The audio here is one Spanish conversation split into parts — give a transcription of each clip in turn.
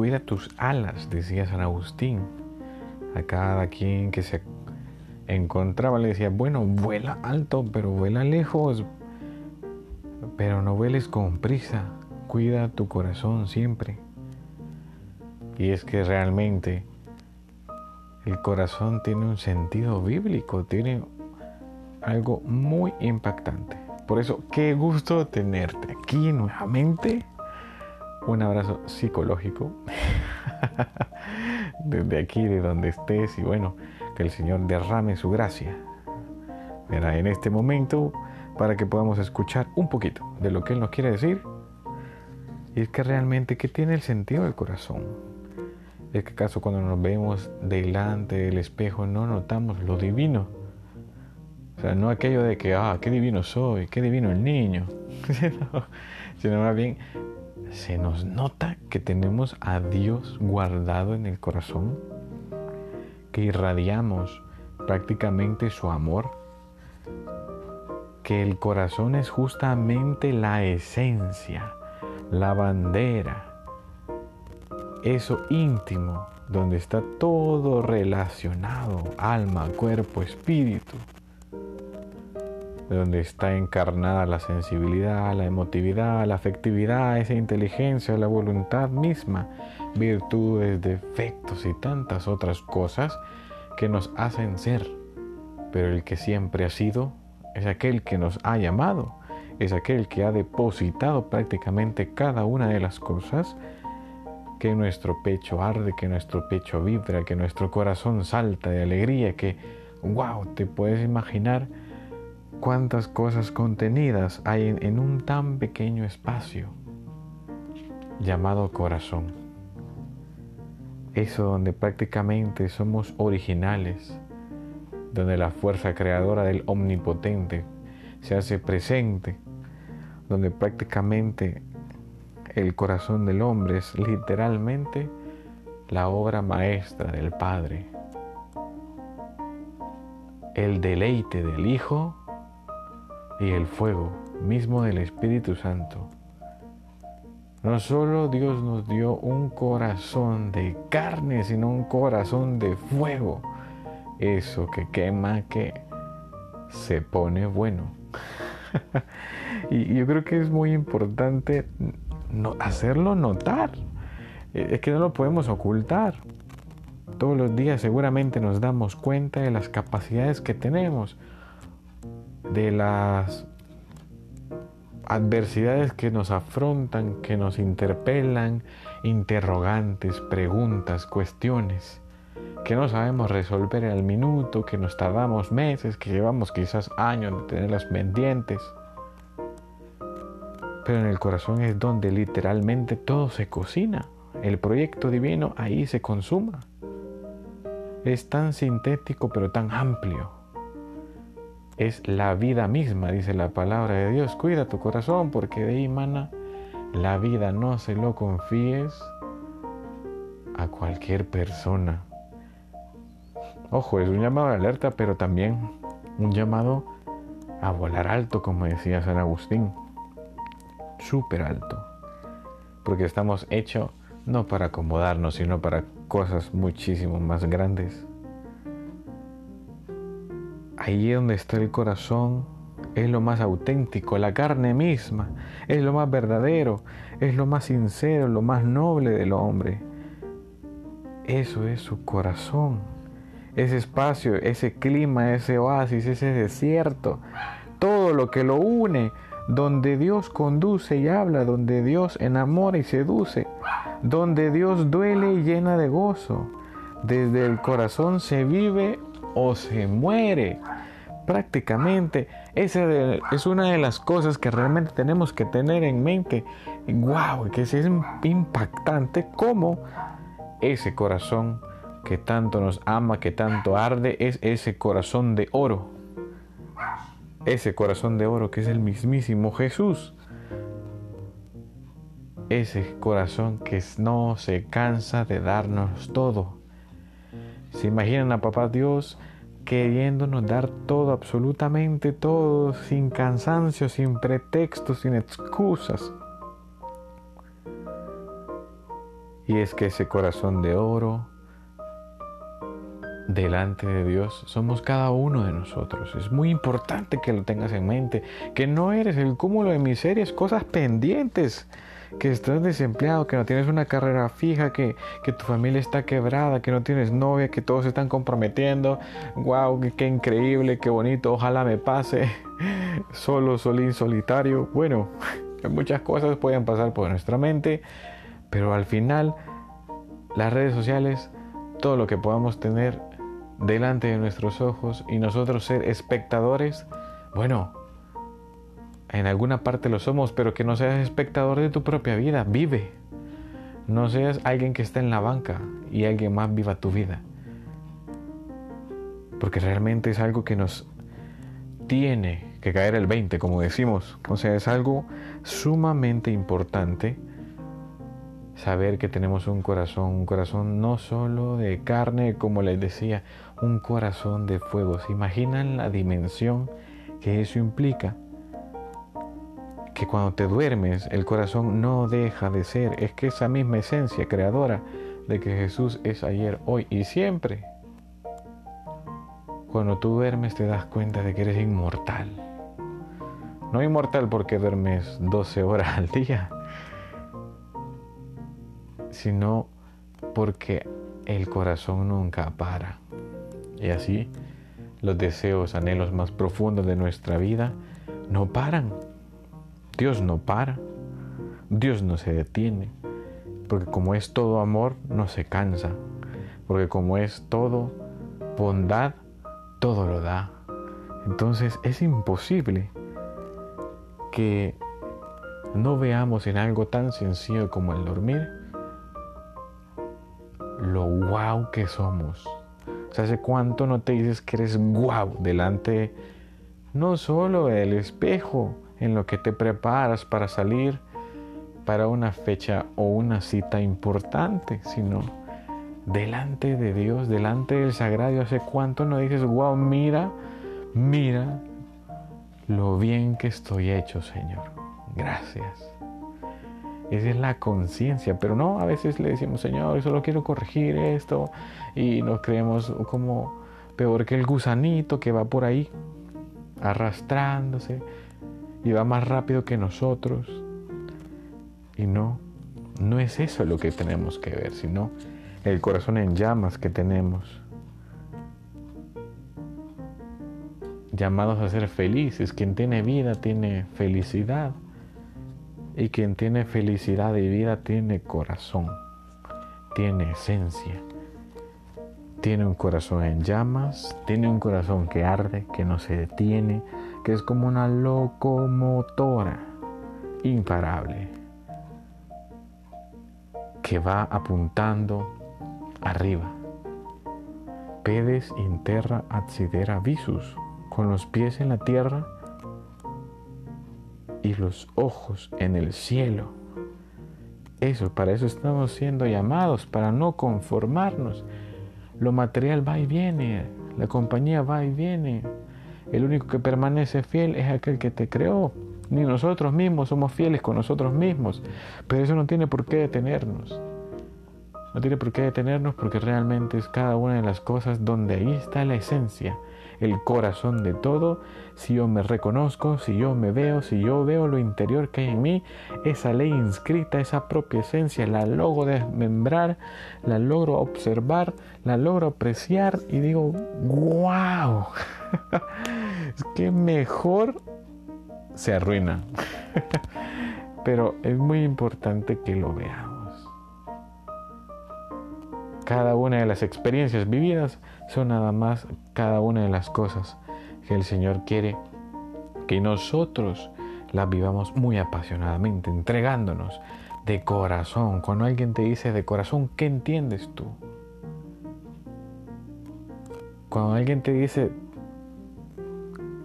cuida tus alas, decía San Agustín. A cada quien que se encontraba le decía, bueno, vuela alto, pero vuela lejos, pero no vueles con prisa, cuida tu corazón siempre. Y es que realmente el corazón tiene un sentido bíblico, tiene algo muy impactante. Por eso, qué gusto tenerte aquí nuevamente. Un abrazo psicológico desde aquí, de donde estés, y bueno, que el Señor derrame su gracia en este momento para que podamos escuchar un poquito de lo que Él nos quiere decir. Y es que realmente, ¿qué tiene el sentido del corazón? Es que acaso cuando nos vemos delante del espejo no notamos lo divino. O sea, no aquello de que, ah, qué divino soy, qué divino el niño. sino más bien se nos nota que tenemos a Dios guardado en el corazón, que irradiamos prácticamente su amor, que el corazón es justamente la esencia, la bandera, eso íntimo, donde está todo relacionado, alma, cuerpo, espíritu, donde está encarnada la sensibilidad, la emotividad, la afectividad, esa inteligencia, la voluntad misma, virtudes, defectos y tantas otras cosas que nos hacen ser. Pero el que siempre ha sido es aquel que nos ha llamado, es aquel que ha depositado prácticamente cada una de las cosas que nuestro pecho arde, que nuestro pecho vibra, que nuestro corazón salta de alegría, que, wow, te puedes imaginar cuántas cosas contenidas hay en, en un tan pequeño espacio llamado corazón. Eso donde prácticamente somos originales, donde la fuerza creadora del omnipotente se hace presente, donde prácticamente el corazón del hombre es literalmente la obra maestra del Padre. El deleite del Hijo y el fuego mismo del Espíritu Santo. No solo Dios nos dio un corazón de carne, sino un corazón de fuego. Eso que quema, que se pone bueno. y yo creo que es muy importante hacerlo notar. Eh, es que no lo podemos ocultar. Todos los días seguramente nos damos cuenta de las capacidades que tenemos, de las adversidades que nos afrontan, que nos interpelan, interrogantes, preguntas, cuestiones, que no sabemos resolver al minuto, que nos tardamos meses, que llevamos quizás años de tenerlas pendientes. Pero en el corazón es donde literalmente todo se cocina. El proyecto divino ahí se consuma. Es tan sintético pero tan amplio. Es la vida misma, dice la palabra de Dios. Cuida tu corazón porque de ahí mana la vida. No se lo confíes a cualquier persona. Ojo, es un llamado de alerta, pero también un llamado a volar alto, como decía San Agustín súper alto. Porque estamos hechos no para acomodarnos, sino para cosas muchísimo más grandes. Ahí donde está el corazón. Es lo más auténtico, la carne misma, es lo más verdadero, es lo más sincero, lo más noble del hombre. Eso es su corazón, ese espacio, ese clima, ese oasis, ese desierto, todo lo que lo une. Donde Dios conduce y habla, donde Dios enamora y seduce, donde Dios duele y llena de gozo. Desde el corazón se vive o se muere. Prácticamente esa es una de las cosas que realmente tenemos que tener en mente. ¡Wow! Que es impactante como ese corazón que tanto nos ama, que tanto arde, es ese corazón de oro ese corazón de oro que es el mismísimo Jesús. Ese corazón que no se cansa de darnos todo. ¿Se imaginan a Papá Dios queriéndonos dar todo, absolutamente todo, sin cansancio, sin pretextos, sin excusas? Y es que ese corazón de oro delante de Dios somos cada uno de nosotros. Es muy importante que lo tengas en mente, que no eres el cúmulo de miserias, cosas pendientes, que estás desempleado, que no tienes una carrera fija, que, que tu familia está quebrada, que no tienes novia, que todos se están comprometiendo. ¡Wow! Qué, increíble, qué bonito! Ojalá me pase. Solo, solín, solitario. Bueno, muchas cosas pueden pasar por nuestra mente, pero al final las redes sociales, todo lo que podamos tener delante de nuestros ojos y nosotros ser espectadores, bueno, en alguna parte lo somos, pero que no seas espectador de tu propia vida, vive. No seas alguien que está en la banca y alguien más viva tu vida. Porque realmente es algo que nos tiene que caer el 20, como decimos. O sea, es algo sumamente importante saber que tenemos un corazón, un corazón no solo de carne, como les decía, un corazón de fuego. ¿Se imaginan la dimensión que eso implica? Que cuando te duermes el corazón no deja de ser. Es que esa misma esencia creadora de que Jesús es ayer, hoy y siempre. Cuando tú duermes te das cuenta de que eres inmortal. No inmortal porque duermes 12 horas al día, sino porque el corazón nunca para. Y así los deseos, anhelos más profundos de nuestra vida no paran. Dios no para. Dios no se detiene. Porque como es todo amor, no se cansa. Porque como es todo bondad, todo lo da. Entonces es imposible que no veamos en algo tan sencillo como el dormir lo guau que somos. O sea, ¿hace cuánto no te dices que eres guau delante no solo del espejo en lo que te preparas para salir para una fecha o una cita importante, sino delante de Dios, delante del sagrario? ¿Hace cuánto no dices, guau, mira, mira lo bien que estoy hecho, Señor? Gracias. Esa es la conciencia, pero no, a veces le decimos, Señor, solo quiero corregir esto y nos creemos como peor que el gusanito que va por ahí arrastrándose y va más rápido que nosotros. Y no, no es eso lo que tenemos que ver, sino el corazón en llamas que tenemos. Llamados a ser felices. Quien tiene vida tiene felicidad. Y quien tiene felicidad y vida tiene corazón, tiene esencia, tiene un corazón en llamas, tiene un corazón que arde, que no se detiene, que es como una locomotora imparable, que va apuntando arriba. Pedes in terra adsidera visus, con los pies en la tierra y los ojos en el cielo. Eso, para eso estamos siendo llamados, para no conformarnos. Lo material va y viene, la compañía va y viene. El único que permanece fiel es aquel que te creó. Ni nosotros mismos somos fieles con nosotros mismos. Pero eso no tiene por qué detenernos. No tiene por qué detenernos porque realmente es cada una de las cosas donde ahí está la esencia el corazón de todo, si yo me reconozco, si yo me veo, si yo veo lo interior que hay en mí, esa ley inscrita, esa propia esencia, la logro desmembrar, la logro observar, la logro apreciar y digo, wow, es que mejor se arruina. Pero es muy importante que lo veamos cada una de las experiencias vividas son nada más cada una de las cosas que el Señor quiere que nosotros las vivamos muy apasionadamente, entregándonos de corazón. Cuando alguien te dice de corazón, ¿qué entiendes tú? Cuando alguien te dice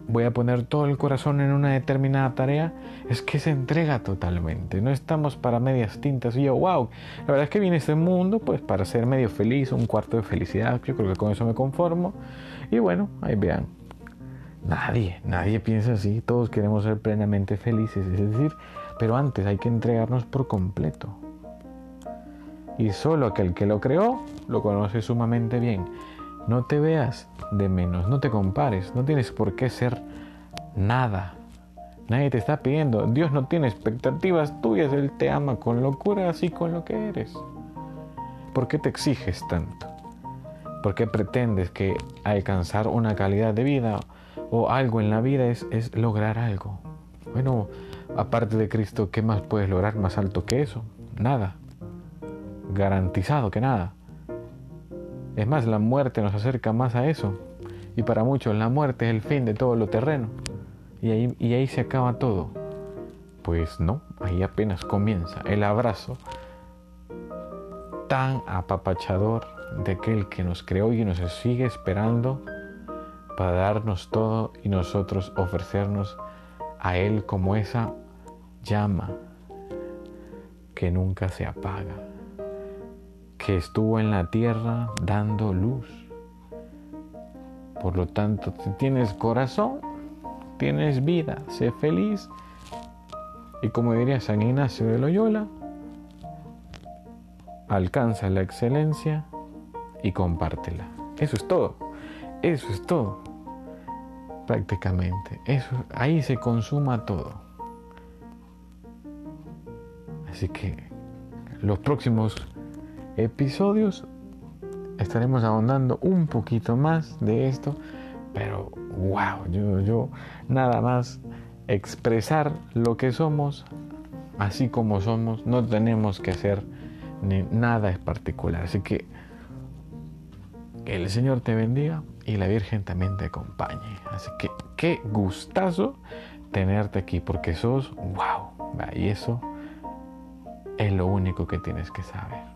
voy a poner todo el corazón en una determinada tarea, es que se entrega totalmente. No estamos para medias tintas. Y yo, wow, la verdad es que viene este mundo pues para ser medio feliz, un cuarto de felicidad. Yo creo que con eso me conformo. Y bueno, ahí vean. Nadie, nadie piensa así. Todos queremos ser plenamente felices. Es decir, pero antes hay que entregarnos por completo. y solo aquel que lo creó lo conoce sumamente bien. No te veas de menos, no te compares, no tienes por qué ser nada. Nadie te está pidiendo, Dios no tiene expectativas tuyas, Él te ama con locura así con lo que eres. ¿Por qué te exiges tanto? ¿Por qué pretendes que alcanzar una calidad de vida o algo en la vida es, es lograr algo? Bueno, aparte de Cristo, ¿qué más puedes lograr más alto que eso? Nada. Garantizado que nada. Es más, la muerte nos acerca más a eso. Y para muchos la muerte es el fin de todo lo terreno. Y ahí, y ahí se acaba todo. Pues no, ahí apenas comienza el abrazo tan apapachador de aquel que nos creó y nos sigue esperando para darnos todo y nosotros ofrecernos a Él como esa llama que nunca se apaga, que estuvo en la tierra dando luz. Por lo tanto, si tienes corazón, tienes vida, sé feliz. Y como diría San Ignacio de Loyola, alcanza la excelencia y compártela. Eso es todo. Eso es todo. Prácticamente. Eso, ahí se consuma todo. Así que los próximos episodios estaremos ahondando un poquito más de esto. Pero wow, yo, yo nada más expresar lo que somos, así como somos, no tenemos que hacer ni nada es particular. Así que que el Señor te bendiga y la Virgen también te acompañe. Así que qué gustazo tenerte aquí porque sos wow. Y eso es lo único que tienes que saber.